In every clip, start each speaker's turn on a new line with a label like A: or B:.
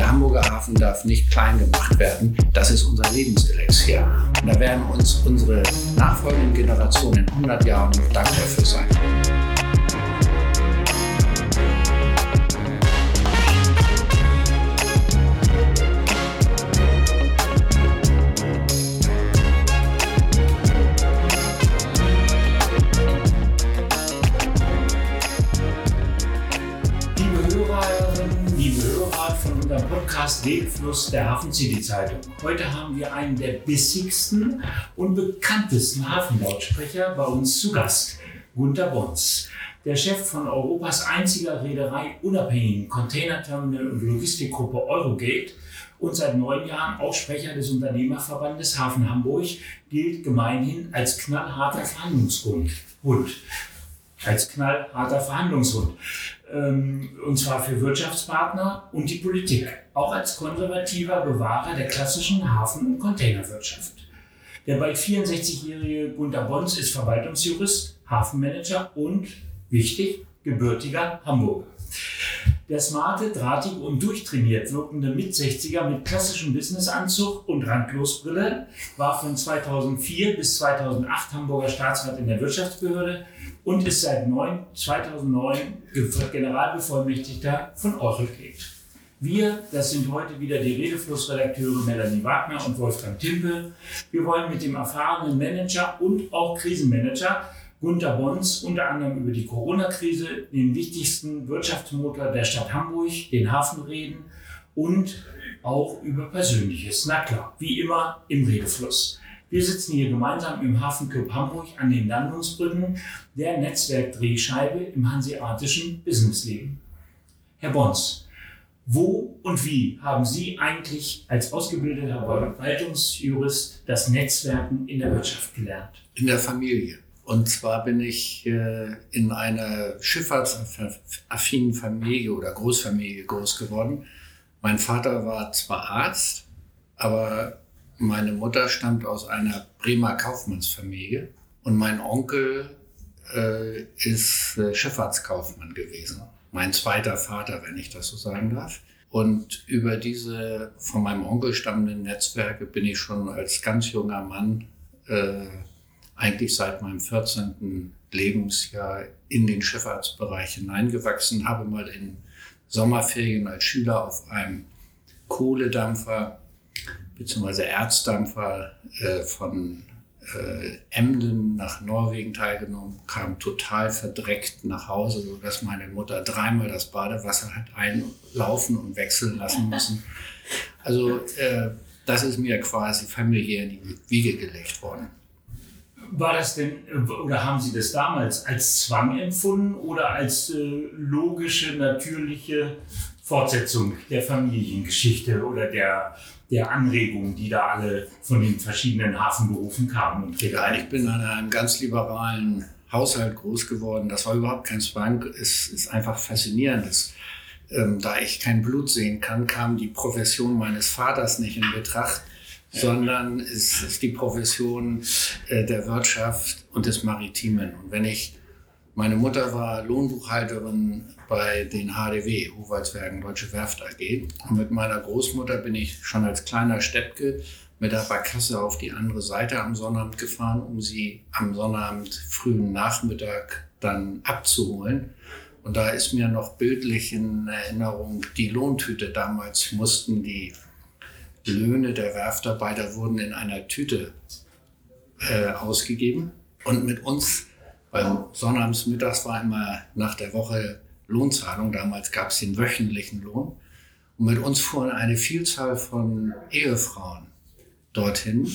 A: Der Hamburger Hafen darf nicht klein gemacht werden. Das ist unser Lebenselixier. Und da werden uns unsere nachfolgenden Generationen in 100 Jahren noch Dank dafür sein.
B: Podcast Wegfluss der Hafen City Zeitung. Heute haben wir einen der bissigsten und bekanntesten Hafenlautsprecher bei uns zu Gast, Gunter Bons. Der Chef von Europas einziger Reederei unabhängigen Containerterminal und Logistikgruppe Eurogate und seit neun Jahren auch Sprecher des Unternehmerverbandes Hafen Hamburg, gilt gemeinhin als knallharter Verhandlungshund. Hund. Als knallharter Verhandlungshund. Ähm, und zwar für Wirtschaftspartner und die Politik, auch als konservativer Bewahrer der klassischen Hafen- und Containerwirtschaft. Der bald 64-jährige Gunter Bons ist Verwaltungsjurist, Hafenmanager und, wichtig, gebürtiger Hamburger. Der smarte, drahtige und durchtrainiert wirkende Mit-60er mit klassischem Businessanzug und Randlosbrille war von 2004 bis 2008 Hamburger Staatsrat in der Wirtschaftsbehörde und ist seit 2009 Generalbevollmächtigter von Eurocate. Wir, das sind heute wieder die Redeflussredakteure Melanie Wagner und Wolfgang Timpe. Wir wollen mit dem erfahrenen Manager und auch Krisenmanager Gunter Bons unter anderem über die Corona-Krise, den wichtigsten Wirtschaftsmotor der Stadt Hamburg, den Hafen reden und auch über Persönliches. Na klar, wie immer im Redefluss. Wir sitzen hier gemeinsam im Hafenclub Hamburg an den Landungsbrücken der Netzwerkdrehscheibe im hanseatischen Businessleben. Herr Bons, wo und wie haben Sie eigentlich als ausgebildeter Verwaltungsjurist das Netzwerken in der Wirtschaft gelernt?
A: In der Familie. Und zwar bin ich äh, in einer schifffahrtsaffinen Familie oder Großfamilie groß geworden. Mein Vater war zwar Arzt, aber meine Mutter stammt aus einer Bremer Kaufmannsfamilie und mein Onkel äh, ist äh, Schifffahrtskaufmann gewesen. Mein zweiter Vater, wenn ich das so sagen darf. Und über diese von meinem Onkel stammenden Netzwerke bin ich schon als ganz junger Mann, äh, eigentlich seit meinem 14. Lebensjahr, in den Schifffahrtsbereich hineingewachsen, habe mal in Sommerferien als Schüler auf einem Kohledampfer bzw. Erzdampfer äh, von äh, Emden nach Norwegen teilgenommen, kam total verdreckt nach Hause, sodass meine Mutter dreimal das Badewasser hat einlaufen und wechseln lassen müssen. Also äh, das ist mir quasi familiär in die Wiege gelegt worden.
B: War das denn, oder haben Sie das damals als Zwang empfunden oder als äh, logische, natürliche Fortsetzung der Familiengeschichte oder der der Anregungen, die da alle von den verschiedenen Hafenberufen kamen.
A: Ja, ich bin in einem ganz liberalen Haushalt groß geworden. Das war überhaupt kein Zwang. Es ist einfach faszinierend. Es, ähm, da ich kein Blut sehen kann, kam die Profession meines Vaters nicht in Betracht. Sondern es ist die Profession äh, der Wirtschaft und des Maritimen. Und wenn ich meine Mutter war Lohnbuchhalterin bei den HDW, Hofwaldswerken Deutsche Werft AG. Und mit meiner Großmutter bin ich schon als kleiner Steppke mit der Barkasse auf die andere Seite am Sonnabend gefahren, um sie am Sonnabend frühen Nachmittag dann abzuholen. Und da ist mir noch bildlich in Erinnerung die Lohntüte. Damals mussten die Löhne der Werftarbeiter wurden in einer Tüte äh, ausgegeben. Und mit uns beim Sonnabends mittags war immer nach der Woche Lohnzahlung. Damals gab es den wöchentlichen Lohn. Und mit uns fuhren eine Vielzahl von Ehefrauen dorthin,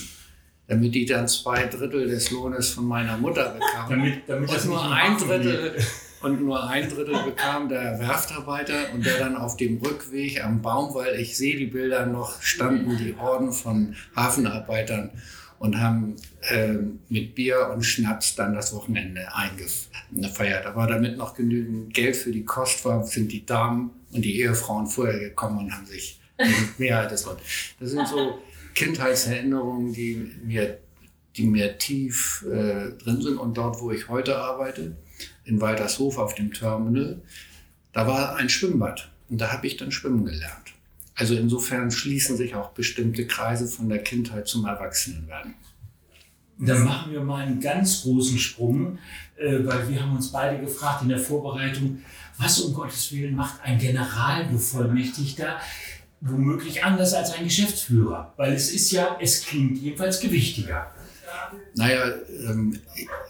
A: damit die dann zwei Drittel des Lohnes von meiner Mutter bekamen.
B: damit, damit
A: und nur ein Drittel und nur ein Drittel bekam der Werftarbeiter und der dann auf dem Rückweg am Baum, weil ich sehe die Bilder noch, standen die Horden von Hafenarbeitern und haben äh, mit Bier und Schnaps dann das Wochenende eingefeiert. Aber damit noch genügend Geld für die Kost war, sind die Damen und die Ehefrauen vorher gekommen und haben sich Mehrheit des Wortes. Das sind so Kindheitserinnerungen, die mir, die mir tief äh, drin sind. Und dort, wo ich heute arbeite, in Waltershof auf dem Terminal, da war ein Schwimmbad. Und da habe ich dann schwimmen gelernt. Also insofern schließen sich auch bestimmte Kreise von der Kindheit zum Erwachsenenwerden.
B: Dann machen wir mal einen ganz großen Sprung, äh, weil wir haben uns beide gefragt in der Vorbereitung, was um Gottes Willen macht ein Generalbevollmächtigter womöglich anders als ein Geschäftsführer? Weil es ist ja, es klingt jedenfalls gewichtiger.
A: Naja, ähm,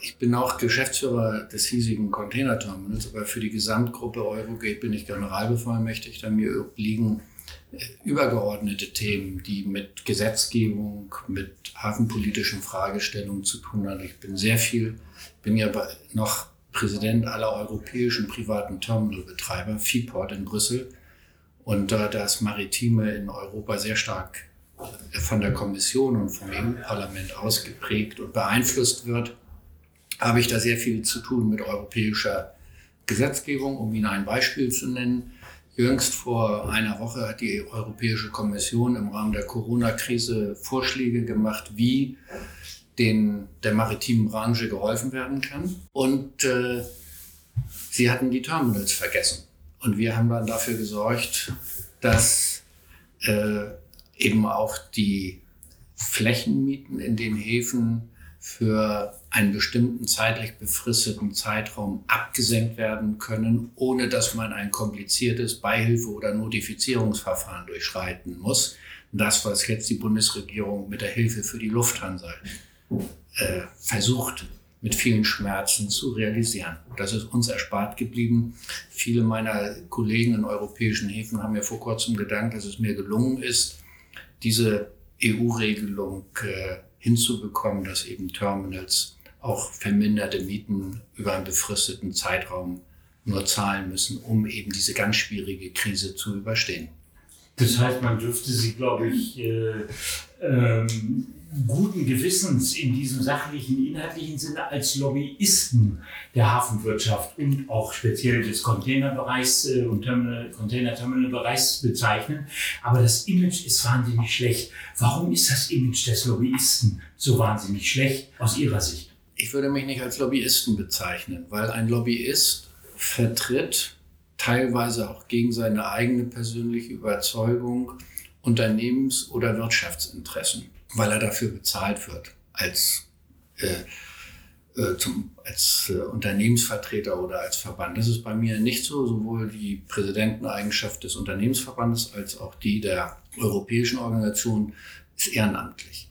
A: ich bin auch Geschäftsführer des hiesigen Containerterminals, aber für die Gesamtgruppe Eurogate bin ich Generalbevollmächtigter. Mir obliegen äh, übergeordnete Themen, die mit Gesetzgebung, mit hafenpolitischen Fragestellungen zu tun haben. Ich bin sehr viel, bin ja noch Präsident aller europäischen privaten Terminalbetreiber, Freeport in Brüssel. Und da das Maritime in Europa sehr stark von der Kommission und vom EU-Parlament ausgeprägt und beeinflusst wird, habe ich da sehr viel zu tun mit europäischer Gesetzgebung. Um Ihnen ein Beispiel zu nennen, jüngst vor einer Woche hat die Europäische Kommission im Rahmen der Corona-Krise Vorschläge gemacht, wie den, der maritimen Branche geholfen werden kann. Und äh, sie hatten die Terminals vergessen. Und wir haben dann dafür gesorgt, dass äh, eben auch die Flächenmieten in den Häfen für einen bestimmten zeitlich befristeten Zeitraum abgesenkt werden können, ohne dass man ein kompliziertes Beihilfe- oder Notifizierungsverfahren durchschreiten muss. Das, was jetzt die Bundesregierung mit der Hilfe für die Lufthansa äh, versucht, mit vielen Schmerzen zu realisieren. Das ist uns erspart geblieben. Viele meiner Kollegen in europäischen Häfen haben mir vor kurzem gedankt, dass es mir gelungen ist, diese EU-Regelung äh, hinzubekommen, dass eben Terminals auch verminderte Mieten über einen befristeten Zeitraum nur zahlen müssen, um eben diese ganz schwierige Krise zu überstehen.
B: Das heißt, man dürfte sie, glaube ich, äh, ähm, guten Gewissens in diesem sachlichen, inhaltlichen Sinne als Lobbyisten der Hafenwirtschaft und auch speziell des Containerbereichs äh, und Terminal, Container-Terminal-Bereichs bezeichnen. Aber das Image ist wahnsinnig schlecht. Warum ist das Image des Lobbyisten so wahnsinnig schlecht aus Ihrer Sicht?
A: Ich würde mich nicht als Lobbyisten bezeichnen, weil ein Lobbyist vertritt teilweise auch gegen seine eigene persönliche Überzeugung Unternehmens- oder Wirtschaftsinteressen, weil er dafür bezahlt wird als, äh, äh, zum, als äh, Unternehmensvertreter oder als Verband. Das ist bei mir nicht so. Sowohl die Präsidenteneigenschaft des Unternehmensverbandes als auch die der europäischen Organisation ist ehrenamtlich.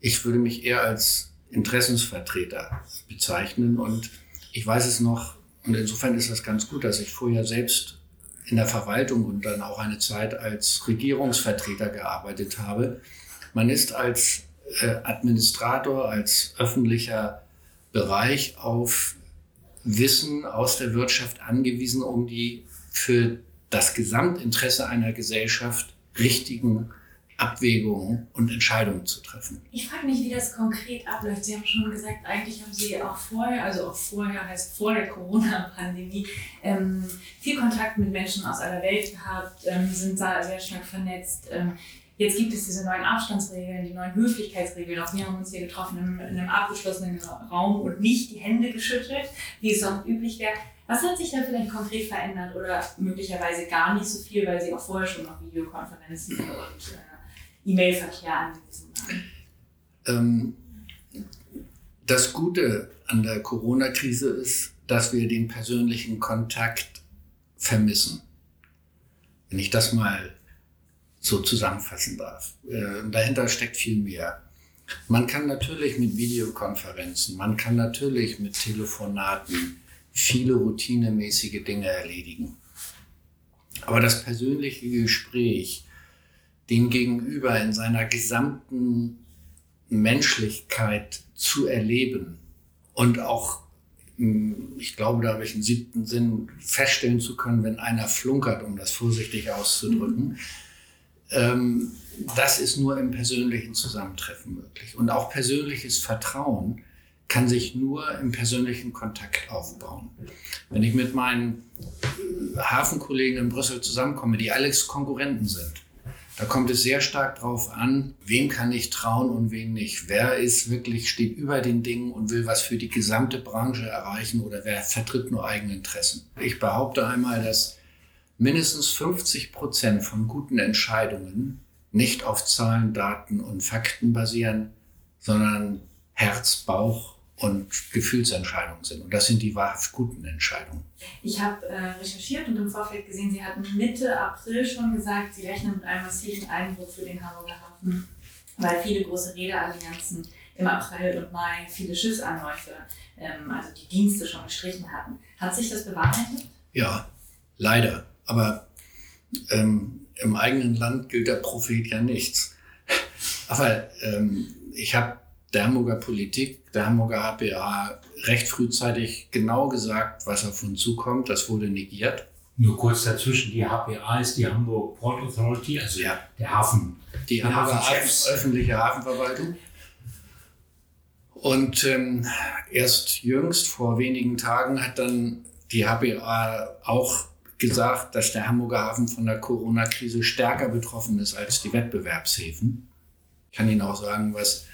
A: Ich würde mich eher als Interessensvertreter bezeichnen und ich weiß es noch, und insofern ist das ganz gut, dass ich vorher selbst in der Verwaltung und dann auch eine Zeit als Regierungsvertreter gearbeitet habe. Man ist als äh, Administrator, als öffentlicher Bereich auf Wissen aus der Wirtschaft angewiesen, um die für das Gesamtinteresse einer Gesellschaft richtigen Abwägungen und Entscheidungen zu treffen.
C: Ich frage mich, wie das konkret abläuft. Sie haben schon gesagt, eigentlich haben Sie auch vorher, also auch vorher heißt vor der Corona-Pandemie, ähm, viel Kontakt mit Menschen aus aller Welt gehabt, ähm, sind da sehr stark vernetzt. Ähm, jetzt gibt es diese neuen Abstandsregeln, die neuen Höflichkeitsregeln. Auch wir haben uns hier getroffen in, in einem abgeschlossenen Raum und nicht die Hände geschüttelt, wie es sonst üblich wäre. Was hat sich da vielleicht konkret verändert oder möglicherweise gar nicht so viel, weil Sie auch vorher schon auf Videokonferenzen und E-Mail-Verkehr angewiesen waren?
A: Ähm, das Gute an der Corona-Krise ist, dass wir den persönlichen Kontakt vermissen. Wenn ich das mal so zusammenfassen darf. Äh, dahinter steckt viel mehr. Man kann natürlich mit Videokonferenzen, man kann natürlich mit Telefonaten viele routinemäßige Dinge erledigen. Aber das persönliche Gespräch, den Gegenüber in seiner gesamten Menschlichkeit zu erleben und auch, hm, ich glaube, da habe ich einen siebten Sinn, feststellen zu können, wenn einer flunkert, um das vorsichtig auszudrücken. Mhm. das ist nur im persönlichen Zusammentreffen möglich. Und auch persönliches Vertrauen kann sich nur im persönlichen Kontakt aufbauen. Wenn ich mit meinen äh, Hafenkollegen in Brüssel zusammenkomme, die alles Konkurrenten sind, da kommt es sehr stark darauf an, wem kann ich trauen und wem nicht. Wer ist wirklich, steht über den Dingen und will was für die gesamte Branche erreichen oder wer vertritt nur eigene Interessen. Ich behaupte einmal, dass mindestens 50 Prozent von guten Entscheidungen nicht auf Zahlen, Daten und Fakten basieren, sondern Herz, Bauch und Gefühlsentscheidungen sind. Und das sind die wahrhaft guten Entscheidungen.
C: Ich habe äh, recherchiert und im Vorfeld gesehen, Sie hatten Mitte April schon gesagt, Sie rechnen mit einem massiven Einbruch für den Hamburger Hafen, weil viele große Reederallianzen im April und Mai viele Schiffsanläufe, ähm, also die Dienste schon gestrichen hatten. Hat sich das bewahrheitet?
A: Ja, leider. Aber ähm, im eigenen Land gilt der Prophet ja nichts. Aber ähm, ich habe der Hamburger Politik, der Hamburger HPA recht frühzeitig genau gesagt, was auf uns zukommt. Das wurde negiert.
B: Nur kurz dazwischen, die HPA ist die Hamburg Port Authority, also ja. der Hafen.
A: Die, die Hamburger Hafen, öffentliche Hafenverwaltung. Und ähm, erst jüngst, vor wenigen Tagen, hat dann die HPA auch gesagt, dass der Hamburger Hafen von der Corona-Krise stärker betroffen ist als die Wettbewerbshäfen. Ich kann Ihnen auch sagen, was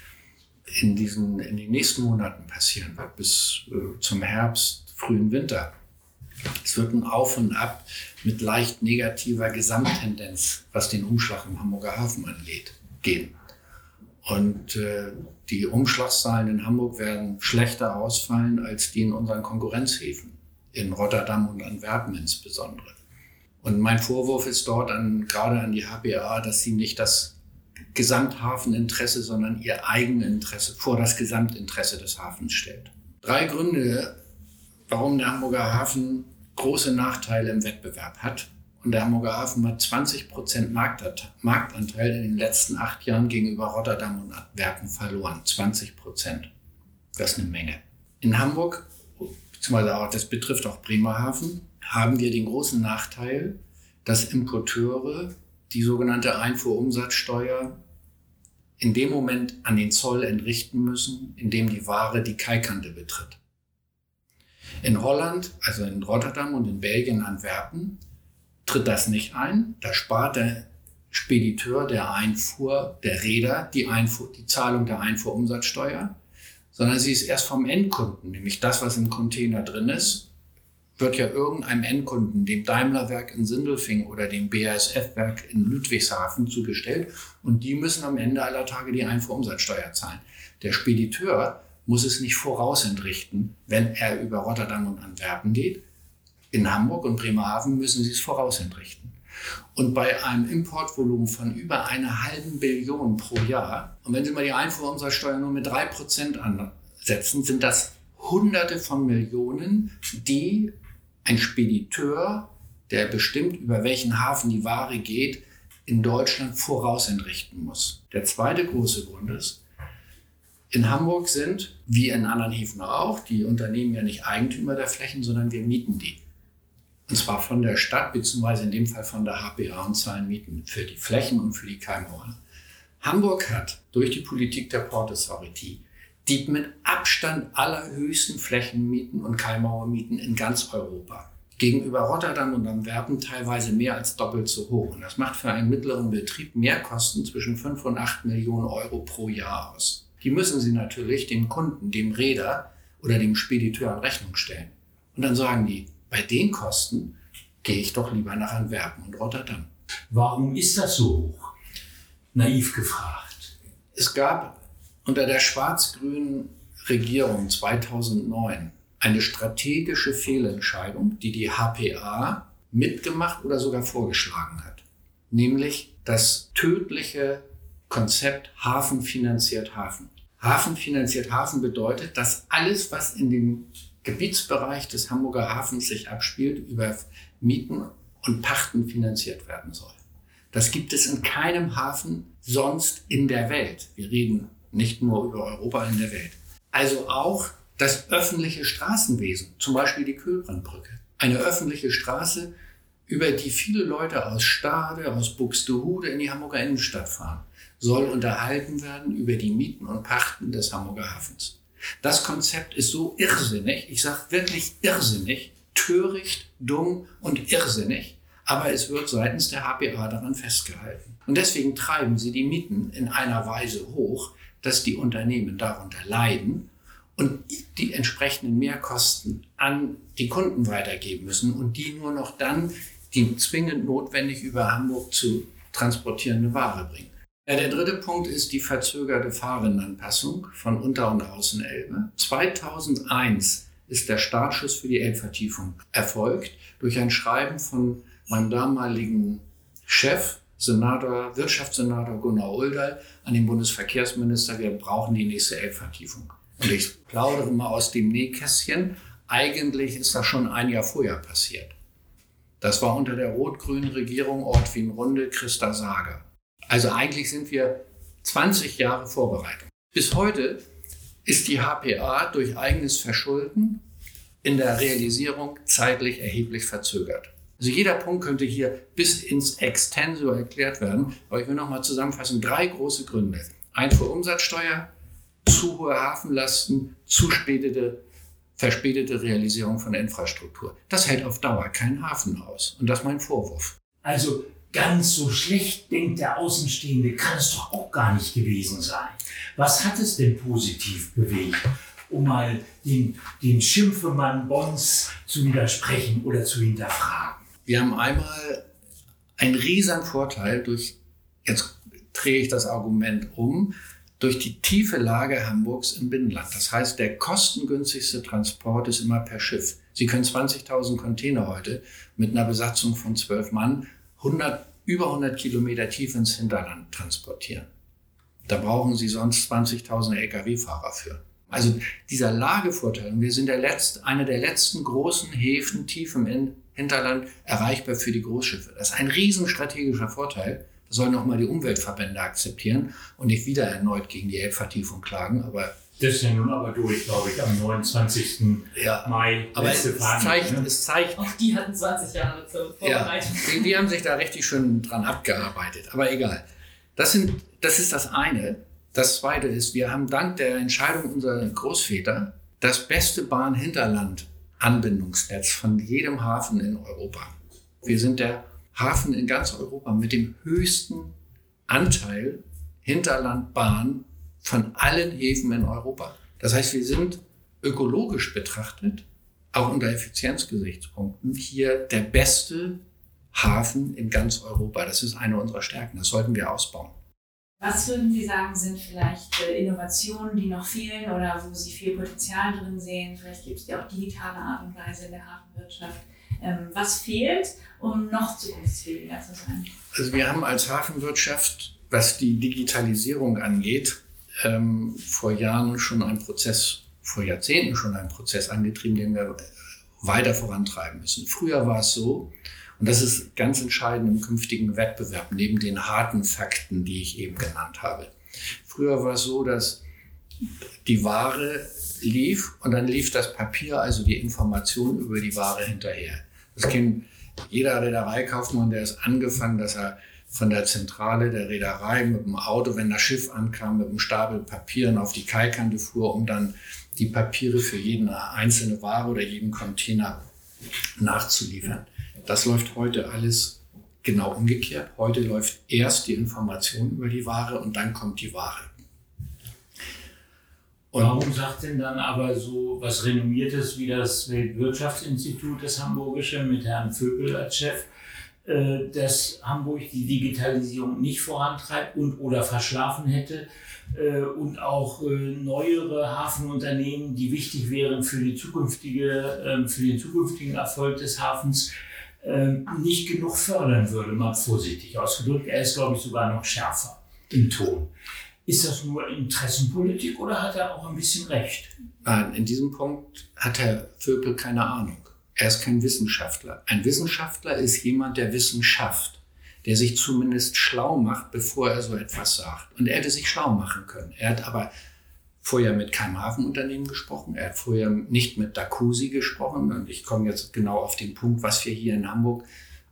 A: in, diesen, in den nächsten Monaten passieren wird, bis äh, zum Herbst, frühen Winter. Es wird ein Auf und Ab mit leicht negativer Gesamttendenz, was den Umschlag im Hamburger Hafen angeht, gehen. Und äh, die Umschlagszahlen in Hamburg werden schlechter ausfallen als die in unseren Konkurrenzhäfen in Rotterdam und Antwerpen insbesondere. Und mein Vorwurf ist dort an, gerade an die HPA, dass sie nicht das Gesamthafeninteresse, sondern ihr Eigeninteresse vor das Gesamtinteresse des Hafens stellt. Drei Gründe, warum der Hamburger Hafen große Nachteile im Wettbewerb hat. Und der Hamburger Hafen hat 20 Prozent Marktanteil in den letzten acht Jahren gegenüber Rotterdam und Antwerpen verloren. 20 Prozent. Das ist eine Menge. In Hamburg beziehungsweise auch, das betrifft auch Bremerhaven, haben wir den großen Nachteil, dass Importeure die sogenannte Einfuhrumsatzsteuer in dem Moment an den Zoll entrichten müssen, in dem die Ware die Kaikante betritt. In Holland, also in Rotterdam und in Belgien, Antwerpen, tritt das nicht ein. Da spart der Spediteur der Einfuhr, der Räder, die, Einfuhr, die Zahlung der Einfuhrumsatzsteuer sondern sie ist erst vom Endkunden, nämlich das, was im Container drin ist, wird ja irgendeinem Endkunden, dem Daimlerwerk in Sindelfing oder dem BASF-Werk in Ludwigshafen zugestellt und die müssen am Ende aller Tage die Einfuhrumsatzsteuer zahlen. Der Spediteur muss es nicht vorausentrichten, wenn er über Rotterdam und Antwerpen geht. In Hamburg und Bremerhaven müssen sie es vorausentrichten. Und bei einem Importvolumen von über einer halben Billion pro Jahr, und wenn Sie mal die Einfuhrumsatzsteuer nur mit drei Prozent ansetzen, sind das Hunderte von Millionen, die ein Spediteur, der bestimmt, über welchen Hafen die Ware geht, in Deutschland vorausentrichten muss. Der zweite große Grund ist, in Hamburg sind, wie in anderen Häfen auch, die Unternehmen ja nicht Eigentümer der Flächen, sondern wir mieten die. Und zwar von der Stadt, beziehungsweise in dem Fall von der HPA und zahlen Mieten für die Flächen und für die Keimauern. Hamburg hat durch die Politik der Port Authority die mit Abstand allerhöchsten Flächenmieten und Keimauermieten in ganz Europa. Gegenüber Rotterdam und Antwerpen teilweise mehr als doppelt so hoch. Und das macht für einen mittleren Betrieb Mehrkosten zwischen 5 und 8 Millionen Euro pro Jahr aus. Die müssen Sie natürlich dem Kunden, dem Räder oder dem Spediteur in Rechnung stellen. Und dann sagen die, bei den Kosten gehe ich doch lieber nach Antwerpen und Rotterdam.
B: Warum ist das so hoch? Naiv gefragt.
A: Es gab unter der schwarz-grünen Regierung 2009 eine strategische Fehlentscheidung, die die HPA mitgemacht oder sogar vorgeschlagen hat. Nämlich das tödliche Konzept Hafen finanziert Hafen. Hafen finanziert Hafen bedeutet, dass alles, was in dem Gebietsbereich des Hamburger Hafens sich abspielt, über Mieten und Pachten finanziert werden soll. Das gibt es in keinem Hafen sonst in der Welt. Wir reden nicht nur über Europa in der Welt. Also auch das öffentliche Straßenwesen, zum Beispiel die Kühlbrandbrücke. Eine öffentliche Straße, über die viele Leute aus Stade, aus Buxtehude in die Hamburger Innenstadt fahren, soll unterhalten werden über die Mieten und Pachten des Hamburger Hafens. Das Konzept ist so irrsinnig, ich sage wirklich irrsinnig, töricht, dumm und irrsinnig, aber es wird seitens der HPA daran festgehalten. Und deswegen treiben sie die Mieten in einer Weise hoch, dass die Unternehmen darunter leiden und die entsprechenden Mehrkosten an die Kunden weitergeben müssen und die nur noch dann die zwingend notwendig über Hamburg zu transportierende Ware bringen. Ja, der dritte Punkt ist die verzögerte Fahrenanpassung von Unter- und Außenelbe. 2001 ist der Startschuss für die Elbvertiefung erfolgt durch ein Schreiben von meinem damaligen Chef, Senator, Wirtschaftssenator Gunnar Uldal an den Bundesverkehrsminister, wir brauchen die nächste Elbvertiefung. Und ich plaudere mal aus dem Nähkästchen. Eigentlich ist das schon ein Jahr vorher passiert. Das war unter der rot-grünen Regierung Ort Wien Runde Christa Sager. Also eigentlich sind wir 20 Jahre Vorbereitung. Bis heute ist die HPA durch eigenes Verschulden in der Realisierung zeitlich erheblich verzögert. Also jeder Punkt könnte hier bis ins Extensor erklärt werden, aber ich will nochmal zusammenfassen, drei große Gründe. Einfuhrumsatzsteuer, zu hohe Hafenlasten, zu spätete, verspätete Realisierung von Infrastruktur. Das hält auf Dauer keinen Hafen aus. Und das ist mein Vorwurf.
B: Also ganz so schlecht denkt der Außenstehende, kann es doch auch gar nicht gewesen sein. Was hat es denn positiv bewegt, um mal den, den Schimpfemann Bons zu widersprechen oder zu hinterfragen?
A: Wir haben einmal einen riesen Vorteil durch, jetzt drehe ich das Argument um, durch die tiefe Lage Hamburgs im Binnenland. Das heißt, der kostengünstigste Transport ist immer per Schiff. Sie können 20.000 Container heute mit einer Besatzung von zwölf Mann 100, über 100 Kilometer tief ins Hinterland transportieren. Da brauchen Sie sonst 20.000 Lkw-Fahrer für. Also dieser Lagevorteil, und wir sind der letzte, einer der letzten großen Häfen tief im Hinterland erreichbar für die Großschiffe. Das ist ein riesen strategischer Vorteil. Das sollen nochmal die Umweltverbände akzeptieren und nicht wieder erneut gegen die Elbvertiefung klagen. Aber
B: das ist ja nun aber durch, glaube ich, am 29. Ja, Mai.
A: Aber es zeigt, ne? es zeigt.
C: Auch die hatten 20 Jahre zur Vorbereitung.
A: Ja, die, die, haben sich da richtig schön dran abgearbeitet. Aber egal. Das, sind, das ist das eine. Das zweite ist, wir haben dank der Entscheidung unserer Großväter das beste Bahn-Hinterland-Anbindungsnetz von jedem Hafen in Europa. Wir sind der Hafen in ganz Europa mit dem höchsten Anteil Hinterlandbahn von allen Häfen in Europa. Das heißt, wir sind ökologisch betrachtet, auch unter Effizienzgesichtspunkten, hier der beste Hafen in ganz Europa. Das ist eine unserer Stärken. Das sollten wir ausbauen.
C: Was würden Sie sagen, sind vielleicht äh, Innovationen, die noch fehlen oder wo Sie viel Potenzial drin sehen? Vielleicht gibt es ja auch digitale Art und Weise in der Hafenwirtschaft. Ähm, was fehlt, um noch zukunftsfähiger zu sein?
A: Also wir haben als Hafenwirtschaft, was die Digitalisierung angeht, ähm, vor Jahren schon einen Prozess, vor Jahrzehnten schon einen Prozess angetrieben, den wir weiter vorantreiben müssen. Früher war es so, und das ist ganz entscheidend im künftigen Wettbewerb, neben den harten Fakten, die ich eben genannt habe. Früher war es so, dass die Ware lief und dann lief das Papier, also die Information über die Ware hinterher. Das kennt jeder Reedereikaufmann, der ist angefangen, dass er von der Zentrale der Reederei mit dem Auto, wenn das Schiff ankam, mit einem Stapel Papieren auf die Kaikante fuhr, um dann die Papiere für jede einzelne Ware oder jeden Container nachzuliefern. Das läuft heute alles genau umgekehrt. Heute läuft erst die Information über die Ware und dann kommt die Ware.
B: Und Warum sagt denn dann aber so was Renommiertes wie das Weltwirtschaftsinstitut, das Hamburgische, mit Herrn Vögel als Chef, äh, dass Hamburg die Digitalisierung nicht vorantreibt und oder verschlafen hätte äh, und auch äh, neuere Hafenunternehmen, die wichtig wären für, die zukünftige, ähm, für den zukünftigen Erfolg des Hafens, nicht genug fördern würde, mal vorsichtig ausgedrückt. Er ist, glaube ich, sogar noch schärfer im Ton. Ist das nur Interessenpolitik oder hat er auch ein bisschen recht?
A: Nein, in diesem Punkt hat Herr Vöbel keine Ahnung. Er ist kein Wissenschaftler. Ein Wissenschaftler ist jemand, der Wissen schafft, der sich zumindest schlau macht, bevor er so etwas sagt. Und er hätte sich schlau machen können. Er hat aber vorher mit keinem Hafenunternehmen gesprochen. Er hat vorher nicht mit Dacusi gesprochen. Und ich komme jetzt genau auf den Punkt, was wir hier in Hamburg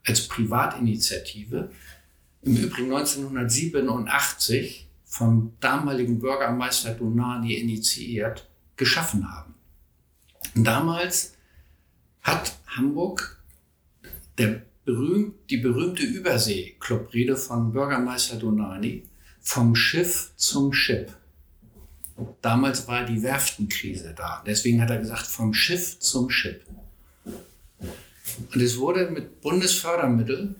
A: als Privatinitiative im Übrigen 1987 vom damaligen Bürgermeister Donani initiiert, geschaffen haben. Damals hat Hamburg der berühmt, die berühmte Übersee-Clubrede von Bürgermeister Donani vom Schiff zum Schiff. Damals war die Werftenkrise da. Deswegen hat er gesagt, vom Schiff zum Schiff. Und es wurde mit Bundesfördermitteln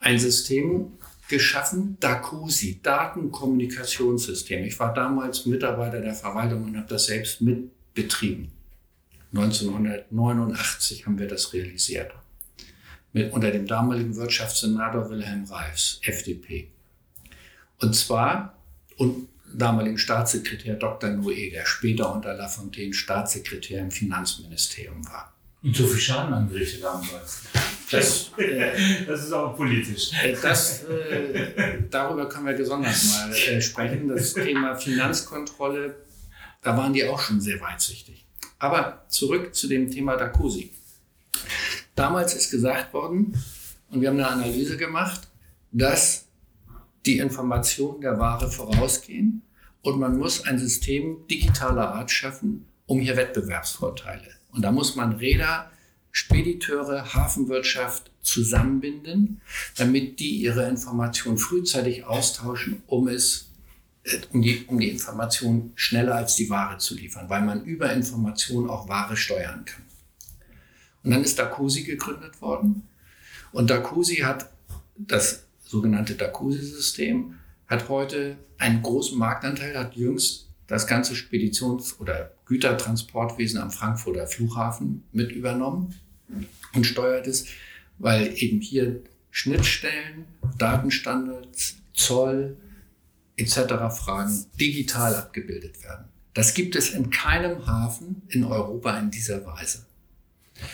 A: ein System geschaffen, DACUSI, Datenkommunikationssystem. Ich war damals Mitarbeiter der Verwaltung und habe das selbst mitbetrieben. 1989 haben wir das realisiert. Mit, unter dem damaligen Wirtschaftssenator Wilhelm Reifs, FDP. Und zwar, und damaligen Staatssekretär Dr. Noé, der später unter Lafontaine Staatssekretär im Finanzministerium war.
B: Und so viel Schaden angerichtet haben. Das, äh, das ist auch politisch.
A: Das, äh, darüber können wir gesondert mal äh, sprechen. Das Thema Finanzkontrolle, da waren die auch schon sehr weitsichtig. Aber zurück zu dem Thema Dacusi. Damals ist gesagt worden, und wir haben eine Analyse gemacht, dass die Informationen der Ware vorausgehen und man muss ein System digitaler Art schaffen, um hier Wettbewerbsvorteile. Und da muss man Räder, Spediteure, Hafenwirtschaft zusammenbinden, damit die ihre Informationen frühzeitig austauschen, um es äh, um die, um die Information schneller als die Ware zu liefern, weil man über Information auch Ware steuern kann. Und dann ist Dacusi gegründet worden. Und Dacusi hat das sogenannte Dacusi-System, hat heute einen großen Marktanteil, hat jüngst das ganze Speditions- oder Gütertransportwesen am Frankfurter Flughafen mit übernommen und steuert es, weil eben hier Schnittstellen, Datenstandards, Zoll etc. Fragen digital abgebildet werden. Das gibt es in keinem Hafen in Europa in dieser Weise.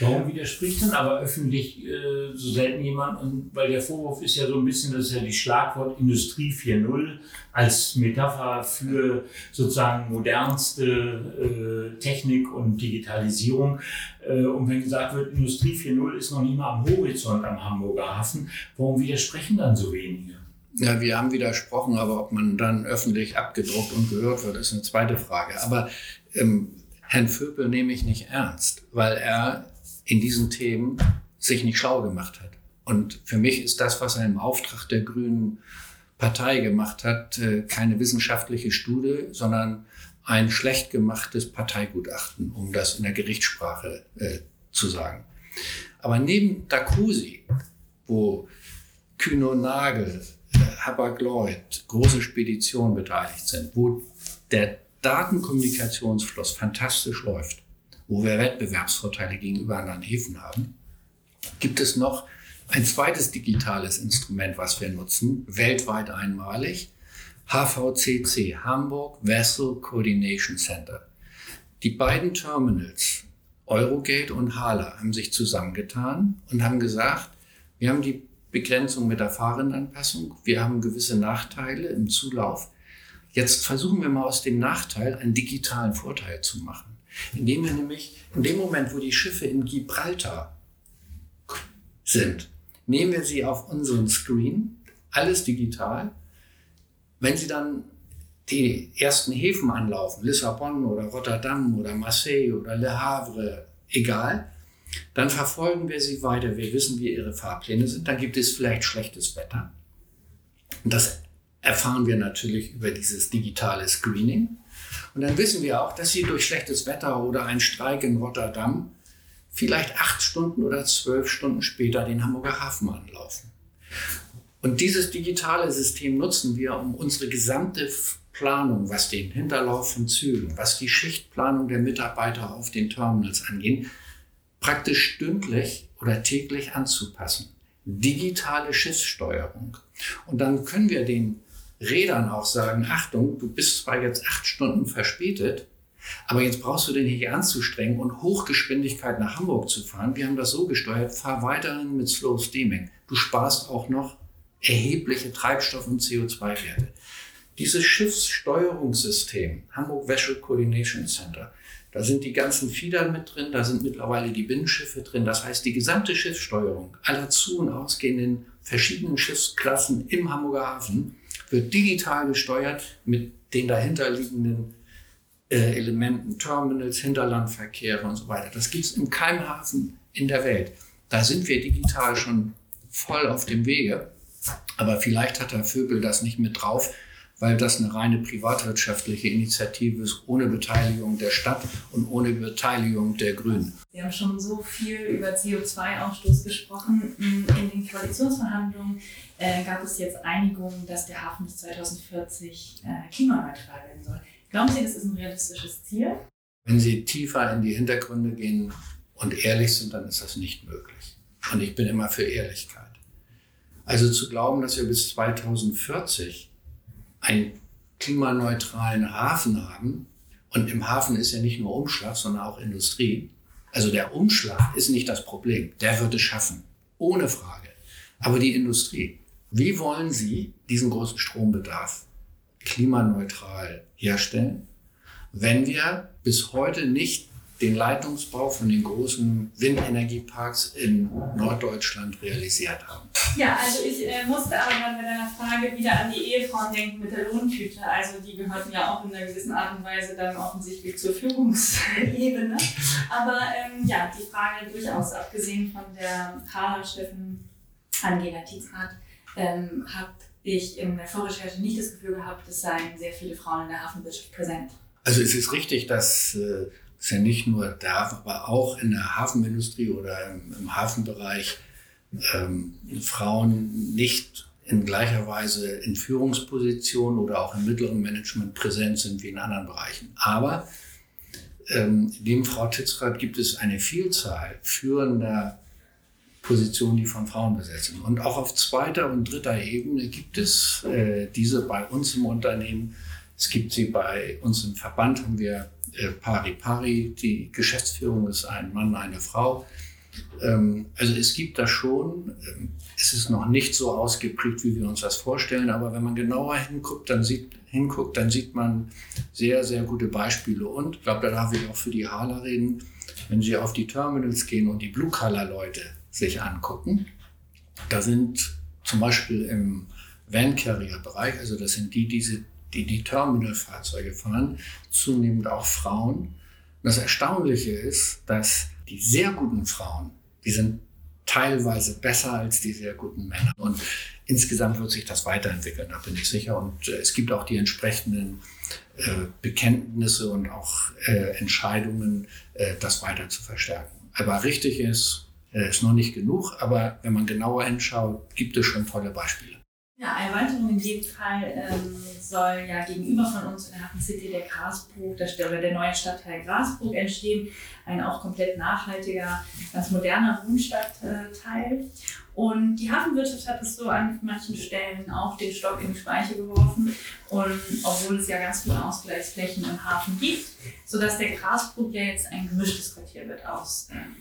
B: Warum widerspricht dann aber öffentlich äh, so selten jemand? Und weil der Vorwurf ist ja so ein bisschen, das ist ja die Schlagwort Industrie 4.0 als Metapher für sozusagen modernste äh, Technik und Digitalisierung. Äh, und wenn gesagt wird, Industrie 4.0 ist noch nicht mal am Horizont am Hamburger Hafen, warum widersprechen dann so wenige?
A: Ja, wir haben widersprochen, aber ob man dann öffentlich abgedruckt und gehört wird, ist eine zweite Frage. Aber ähm, Herrn Vöbel nehme ich nicht ernst, weil er in diesen Themen sich nicht schlau gemacht hat. Und für mich ist das, was er im Auftrag der Grünen Partei gemacht hat, äh, keine wissenschaftliche Studie, sondern ein schlecht gemachtes Parteigutachten, um das in der Gerichtssprache äh, zu sagen. Aber neben Dacusi, wo Kühne Nagel, äh, Hapag-Lloyd, große Speditionen beteiligt sind, wo der Datenkommunikationsfluss fantastisch läuft, wo wir Wettbewerbsvorteile gegenüber anderen Häfen haben, gibt es noch ein zweites digitales Instrument, was wir nutzen, weltweit einmalig, HVCC, Hamburg Vessel Coordination Center. Die beiden Terminals, Eurogate und Hala, haben sich zusammengetan und haben gesagt, wir haben die Begrenzung mit der Fahrenanpassung, wir haben gewisse Nachteile im Zulauf. Jetzt versuchen wir mal aus dem Nachteil einen digitalen Vorteil zu machen indem wir nämlich in dem Moment, wo die Schiffe in Gibraltar sind, nehmen wir sie auf unseren Screen, alles digital. Wenn sie dann die ersten Häfen anlaufen, Lissabon oder Rotterdam oder Marseille oder Le Havre, egal, dann verfolgen wir sie weiter. Wir wissen, wie ihre Fahrpläne sind. Dann gibt es vielleicht schlechtes Wetter. Und das erfahren wir natürlich über dieses digitale Screening. Und dann wissen wir auch, dass sie durch schlechtes Wetter oder einen Streik in Rotterdam vielleicht acht Stunden oder zwölf Stunden später den Hamburger Hafen anlaufen. Und dieses digitale System nutzen wir, um unsere gesamte Planung, was den Hinterlauf von Zügen, was die Schichtplanung der Mitarbeiter auf den Terminals angeht, praktisch stündlich oder täglich anzupassen. Digitale Schiffssteuerung. Und dann können wir den Rädern auch sagen, Achtung, du bist zwar jetzt acht Stunden verspätet, aber jetzt brauchst du den hier anzustrengen und Hochgeschwindigkeit nach Hamburg zu fahren. Wir haben das so gesteuert, fahr weiterhin mit Slow Steaming. Du sparst auch noch erhebliche Treibstoff- und CO2-Werte. Dieses Schiffssteuerungssystem, Hamburg Vessel Coordination Center, da sind die ganzen Fiedern mit drin, da sind mittlerweile die Binnenschiffe drin. Das heißt, die gesamte Schiffssteuerung aller zu- und ausgehenden verschiedenen Schiffsklassen im Hamburger Hafen wird digital gesteuert mit den dahinterliegenden äh, Elementen, Terminals, Hinterlandverkehre und so weiter. Das gibt es in keinem Hafen in der Welt. Da sind wir digital schon voll auf dem Wege. Aber vielleicht hat der Vögel das nicht mit drauf, weil das eine reine privatwirtschaftliche Initiative ist, ohne Beteiligung der Stadt und ohne Beteiligung der Grünen.
C: Sie haben schon so viel über CO2-Ausstoß gesprochen. In den Koalitionsverhandlungen äh, gab es jetzt Einigung, dass der Hafen bis 2040 äh, klimaneutral werden soll. Glauben Sie, das ist ein realistisches Ziel?
A: Wenn Sie tiefer in die Hintergründe gehen und ehrlich sind, dann ist das nicht möglich. Und ich bin immer für Ehrlichkeit. Also zu glauben, dass wir bis 2040 einen klimaneutralen Hafen haben, und im Hafen ist ja nicht nur Umschlag, sondern auch Industrie. Also der Umschlag ist nicht das Problem, der wird es schaffen, ohne Frage. Aber die Industrie, wie wollen Sie diesen großen Strombedarf klimaneutral herstellen, wenn wir bis heute nicht den Leitungsbau von den großen Windenergieparks in Norddeutschland realisiert haben.
C: Ja, also ich äh, musste aber gerade bei deiner Frage wieder an die Ehefrauen denken mit der Lohntüte. Also die gehörten ja auch in einer gewissen Art und Weise dann offensichtlich zur Führungsebene. Aber ähm, ja, die Frage durchaus, abgesehen von der Kaderchefin Angela Tietzrath, ähm, habe ich in der Vorrecherche nicht das Gefühl gehabt, es seien sehr viele Frauen in der Hafenwirtschaft präsent.
A: Also es ist richtig, dass äh, es ja nicht nur da, aber auch in der Hafenindustrie oder im, im Hafenbereich ähm, Frauen nicht in gleicher Weise in Führungspositionen oder auch im mittleren Management präsent sind wie in anderen Bereichen. Aber ähm, neben Frau Titzrath gibt es eine Vielzahl führender Positionen, die von Frauen besetzt sind. Und auch auf zweiter und dritter Ebene gibt es äh, diese bei uns im Unternehmen. Es gibt sie bei uns im Verband, haben wir äh, pari pari. Die Geschäftsführung ist ein Mann, eine Frau. Ähm, also es gibt da schon, ähm, es ist noch nicht so ausgeprägt, wie wir uns das vorstellen, aber wenn man genauer hinguckt, dann sieht, hinguckt, dann sieht man sehr, sehr gute Beispiele. Und ich glaube, da darf ich auch für die Hala reden, wenn Sie auf die Terminals gehen und die Blue-Color-Leute sich angucken, da sind zum Beispiel im Van-Carrier-Bereich, also das sind die, diese, die die Terminal-Fahrzeuge fahren, zunehmend auch Frauen. Das Erstaunliche ist, dass die sehr guten Frauen, die sind teilweise besser als die sehr guten Männer. Und insgesamt wird sich das weiterentwickeln, da bin ich sicher. Und äh, es gibt auch die entsprechenden äh, Bekenntnisse und auch äh, Entscheidungen, das weiter zu verstärken. Aber richtig ist, ist noch nicht genug, aber wenn man genauer hinschaut, gibt es schon tolle Beispiele.
C: Ja, Erweiterung in jedem Fall ähm, soll ja gegenüber von uns in der Hafen City der Grasburg, der, oder der neue Stadtteil Grasburg entstehen. Ein auch komplett nachhaltiger, ganz moderner Wohnstadtteil. Und die Hafenwirtschaft hat es so an manchen Stellen auch den Stock in die Speiche geworfen. Und obwohl es ja ganz viele Ausgleichsflächen im Hafen gibt, sodass der Grasburg ja jetzt ein gemischtes Quartier wird aus ähm,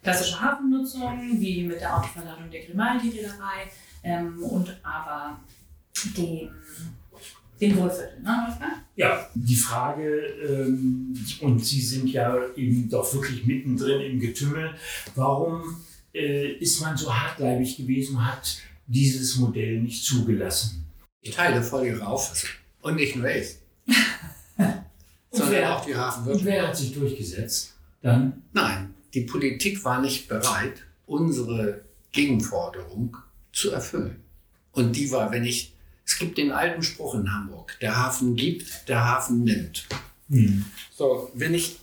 C: klassischer Hafennutzung, wie mit der Autoverladung der Grimaldi-Reederei ähm, und aber dem, dem Wohlviertel. Ne,
B: Ja, die Frage, ähm, und Sie sind ja eben doch wirklich mittendrin im Getümmel, warum äh, ist man so hartleibig gewesen und hat dieses Modell nicht zugelassen?
A: Ich teile voll Ihre Auffassung. Und nicht nur ich. sondern
B: wer,
A: auch die Hafenwirtschaft.
B: Und wer hat sich durchgesetzt? Dann?
A: Nein, die Politik war nicht bereit, unsere Gegenforderung zu erfüllen. Und die war, wenn ich, es gibt den alten Spruch in Hamburg, der Hafen gibt, der Hafen nimmt.
B: Hm.
A: So, wenn ich,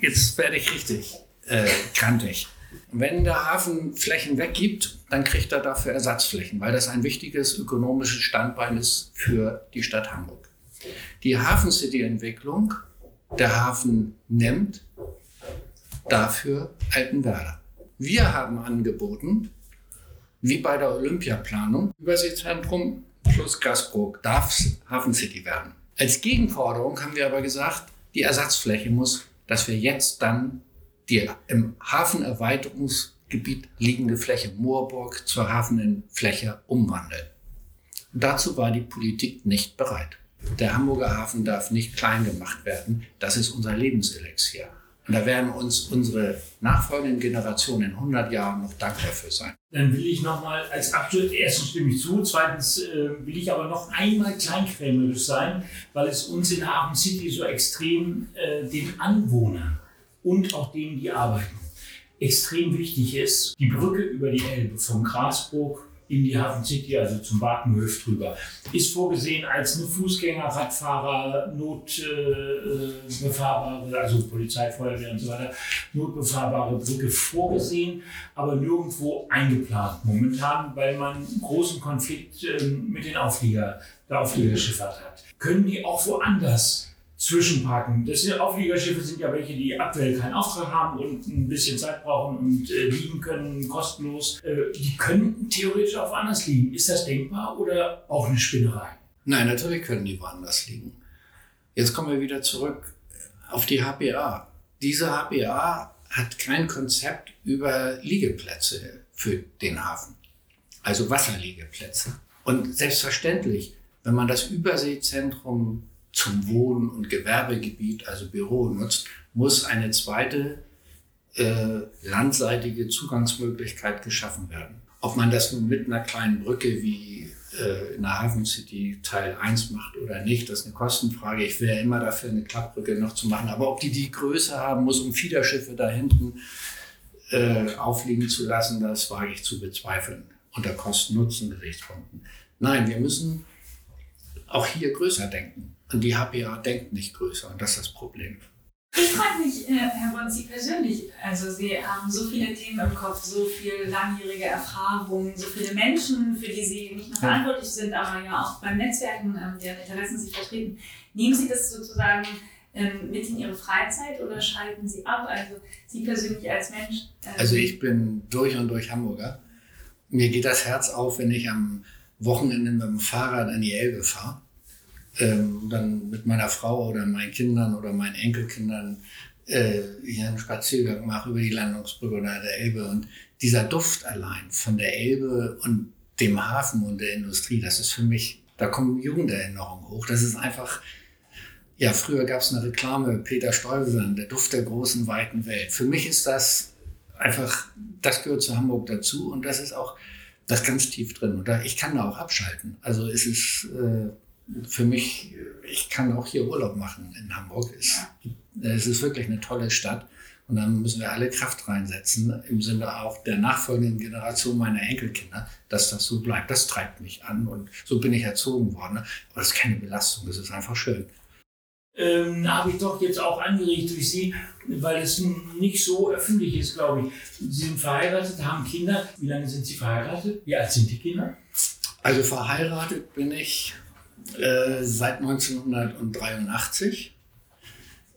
A: jetzt werde ich richtig äh, kantig. Wenn der Hafen Flächen weggibt, dann kriegt er dafür Ersatzflächen, weil das ein wichtiges ökonomisches Standbein ist für die Stadt Hamburg. Die Hafen City Entwicklung, der Hafen nimmt dafür Altenwerder. Wir haben angeboten, wie bei der Olympiaplanung, Überseezentrum plus Gasburg darf Hafen City werden. Als Gegenforderung haben wir aber gesagt, die Ersatzfläche muss, dass wir jetzt dann die im Hafenerweiterungsgebiet liegende Fläche Moorburg zur Hafenfläche umwandeln. Und dazu war die Politik nicht bereit. Der Hamburger Hafen darf nicht klein gemacht werden. Das ist unser Lebenselixier. Und da werden uns unsere nachfolgenden Generationen in 100 Jahren noch dankbar für sein.
B: Dann will ich nochmal als Abschluss, erstens stimme ich zu, zweitens äh, will ich aber noch einmal kleinkrämerisch sein, weil es uns in Hafen City so extrem äh, den Anwohnern und auch denen, die arbeiten, extrem wichtig ist, die Brücke über die Elbe von Grasburg in die Hafen City, also zum Wakenhöf drüber. Ist vorgesehen als eine Fußgänger, Radfahrer, notbefahrbare, äh, also Polizei, Feuerwehr und so weiter, notbefahrbare Brücke vorgesehen, aber nirgendwo eingeplant momentan, weil man einen großen Konflikt äh, mit den Auflieger, der Aufliegerschifffahrt hat. Können die auch woanders Zwischenparken. Das sind Aufliegerschiffe sind ja welche, die aktuell keinen Auftrag haben und ein bisschen Zeit brauchen und äh, liegen können, kostenlos. Äh, die könnten theoretisch auch woanders liegen. Ist das denkbar oder auch eine Spinnerei?
A: Nein, natürlich können die woanders liegen. Jetzt kommen wir wieder zurück auf die HPA. Diese HPA hat kein Konzept über Liegeplätze für den Hafen. Also Wasserliegeplätze. Und selbstverständlich, wenn man das Überseezentrum zum Wohn- und Gewerbegebiet, also Büro nutzt, muss eine zweite äh, landseitige Zugangsmöglichkeit geschaffen werden. Ob man das nun mit einer kleinen Brücke wie äh, in der Hafen City Teil 1 macht oder nicht, das ist eine Kostenfrage. Ich wäre immer dafür, eine Klappbrücke noch zu machen. Aber ob die die Größe haben muss, um Fiederschiffe da hinten äh, aufliegen zu lassen, das wage ich zu bezweifeln unter Kosten-Nutzen-Gesichtspunkten. Nein, wir müssen auch hier größer denken. Und die HPA denkt nicht größer und das ist das Problem.
C: Ich frage mich, äh, Herr Bonn, Sie persönlich, also Sie haben so viele Themen im Kopf, so viel langjährige Erfahrungen, so viele Menschen, für die Sie nicht nur verantwortlich sind, aber ja auch beim Netzwerken, ähm, deren Interessen Sie vertreten. Nehmen Sie das sozusagen ähm, mit in Ihre Freizeit oder schalten Sie ab? Also Sie persönlich als Mensch?
A: Ähm also ich bin durch und durch Hamburger. Mir geht das Herz auf, wenn ich am Wochenende mit dem Fahrrad an die Elbe fahre ähm, dann mit meiner Frau oder meinen Kindern oder meinen Enkelkindern äh, hier einen Spaziergang mache über die Landungsbrücke oder der Elbe. Und dieser Duft allein von der Elbe und dem Hafen und der Industrie, das ist für mich, da kommen Jugenderinnerungen hoch. Das ist einfach, ja, früher gab es eine Reklame, Peter Stuyvesant, der Duft der großen, weiten Welt. Für mich ist das einfach, das gehört zu Hamburg dazu und das ist auch das ganz tief drin. Und da, ich kann da auch abschalten. Also es ist, äh, für mich, ich kann auch hier Urlaub machen in Hamburg. Es, es ist wirklich eine tolle Stadt. Und dann müssen wir alle Kraft reinsetzen, im Sinne auch der nachfolgenden Generation meiner Enkelkinder, dass das so bleibt. Das treibt mich an und so bin ich erzogen worden. Aber das ist keine Belastung, das ist einfach schön.
B: Ähm, habe ich doch jetzt auch angeregt durch Sie, weil es nicht so öffentlich ist, glaube ich. Sie sind verheiratet, haben Kinder. Wie lange sind Sie verheiratet? Wie alt sind die Kinder?
A: Also verheiratet bin ich äh, seit 1983.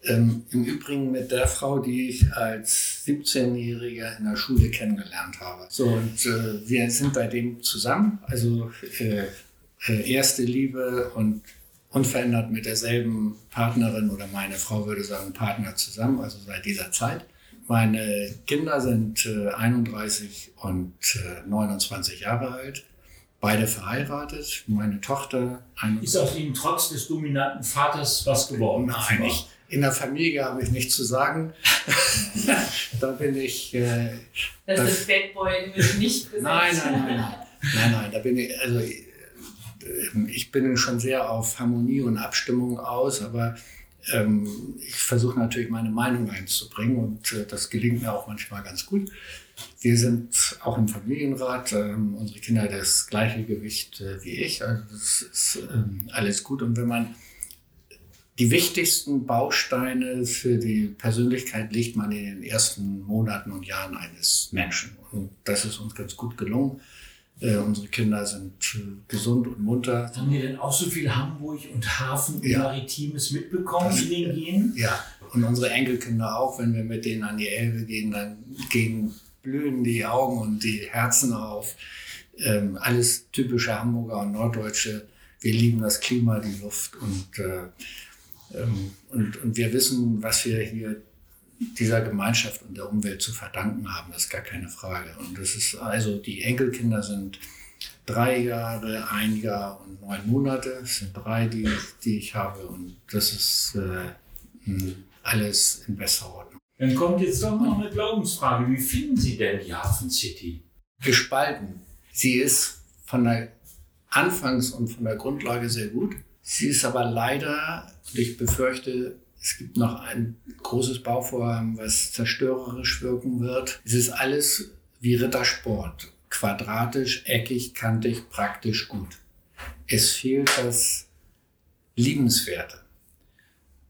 A: Ähm, Im Übrigen mit der Frau, die ich als 17-Jähriger in der Schule kennengelernt habe. So, und äh, wir sind seitdem zusammen. Also äh, äh, erste Liebe und unverändert mit derselben Partnerin oder meine Frau würde sagen Partner zusammen, also seit dieser Zeit. Meine Kinder sind 31 äh, und 29 äh, Jahre alt beide verheiratet. Meine Tochter.
B: Ist aus Ihnen trotz des dominanten Vaters was geworden?
A: Nein, ich, in der Familie habe ich nichts zu sagen. da bin ich. Äh,
C: das, das ist Bad Boy nicht
A: gesagt. Nein, nein, nein, nein. Nein, nein, da bin ich. Also, ich bin schon sehr auf Harmonie und Abstimmung aus, aber ähm, ich versuche natürlich meine Meinung einzubringen und äh, das gelingt mir auch manchmal ganz gut. Wir sind auch im Familienrat, ähm, unsere Kinder das gleiche Gewicht äh, wie ich, also das ist ähm, alles gut. Und wenn man die wichtigsten Bausteine für die Persönlichkeit legt man in den ersten Monaten und Jahren eines Menschen. Und das ist uns ganz gut gelungen. Äh, unsere Kinder sind äh, gesund und munter.
B: Haben die denn auch so viel Hamburg und Hafen und ja. Maritimes mitbekommen das, in den Genen?
A: Ja, und unsere Enkelkinder auch. Wenn wir mit denen an die Elbe gehen, dann gehen blühen die Augen und die Herzen auf. Ähm, alles typische Hamburger und Norddeutsche. Wir lieben das Klima, die Luft und, äh, ähm, und, und wir wissen, was wir hier dieser Gemeinschaft und der Umwelt zu verdanken haben. Das ist gar keine Frage. Und das ist also, die Enkelkinder sind drei Jahre, ein Jahr und neun Monate. Das sind drei, die, die ich habe. Und das ist äh, alles in besserer Ordnung.
B: Dann kommt jetzt doch noch eine Glaubensfrage. Wie finden Sie denn die Hafen City?
A: Gespalten. Sie ist von der Anfangs- und von der Grundlage sehr gut. Sie ist aber leider, ich befürchte, es gibt noch ein großes Bauvorhaben, was zerstörerisch wirken wird. Es ist alles wie Rittersport. quadratisch, eckig, kantig, praktisch gut. Es fehlt das Liebenswerte.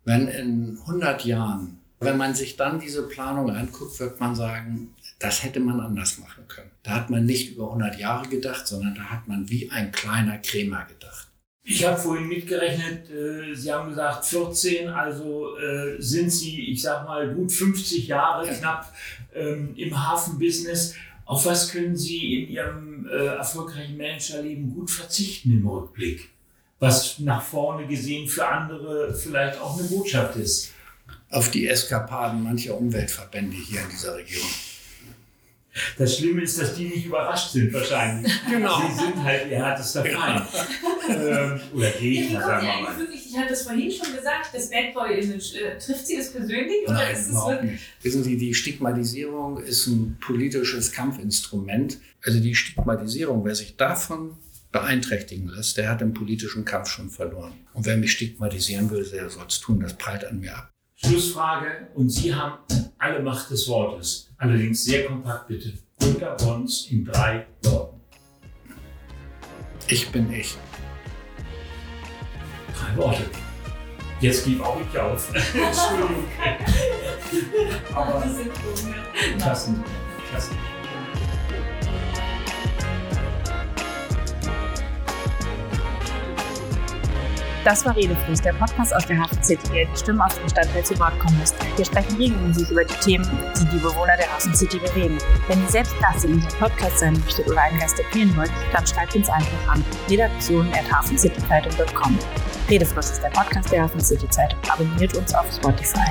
A: Wenn in 100 Jahren, wenn man sich dann diese Planung anguckt, wird man sagen, das hätte man anders machen können. Da hat man nicht über 100 Jahre gedacht, sondern da hat man wie ein kleiner Krämer gedacht.
B: Ich habe vorhin mitgerechnet, äh, Sie haben gesagt 14, also äh, sind Sie, ich sag mal, gut 50 Jahre knapp ähm, im Hafenbusiness. Auf was können Sie in Ihrem äh, erfolgreichen Managerleben gut verzichten im Rückblick? Was nach vorne gesehen für andere vielleicht auch eine Botschaft ist.
A: Auf die Eskapaden mancher Umweltverbände hier in dieser Region.
B: Das Schlimme ist, dass die nicht überrascht sind wahrscheinlich. Genau. Sie sind halt ihr härtester Feind. ähm, oder Gegner,
C: sagen wir mal. Wirklich, ich hatte es vorhin schon gesagt, das Bad Boy Image, äh, trifft sie das persönlich oder
A: Nein,
C: ist
A: es wirklich? Wissen Sie, die Stigmatisierung ist ein politisches Kampfinstrument. Also die Stigmatisierung, wer sich davon beeinträchtigen lässt, der hat im politischen Kampf schon verloren. Und wer mich stigmatisieren will, der soll es tun, das prallt an mir ab.
B: Schlussfrage und Sie haben alle Macht des Wortes. Allerdings sehr kompakt bitte. Gunter Bons in drei Worten.
A: Ich bin ich.
B: Drei Worte. Jetzt gebe auch ich auf. Entschuldigung. Aber klassen. Klassen.
D: Das war Redefluss, der Podcast aus der City, der die Stimmen aus dem Stadtteil zu Wort kommen lässt. Wir sprechen regelmäßig über die Themen, die die Bewohner der Hafen City bewegen. Wenn ihr selbst Gast in unserem Podcast sein möchtet oder einen Gast empfehlen wollt, dann schreibt uns einfach an redaktion.hafencityzeitung.com. Redefluss ist der Podcast der Hafen City Zeitung. Abonniert uns auf Spotify.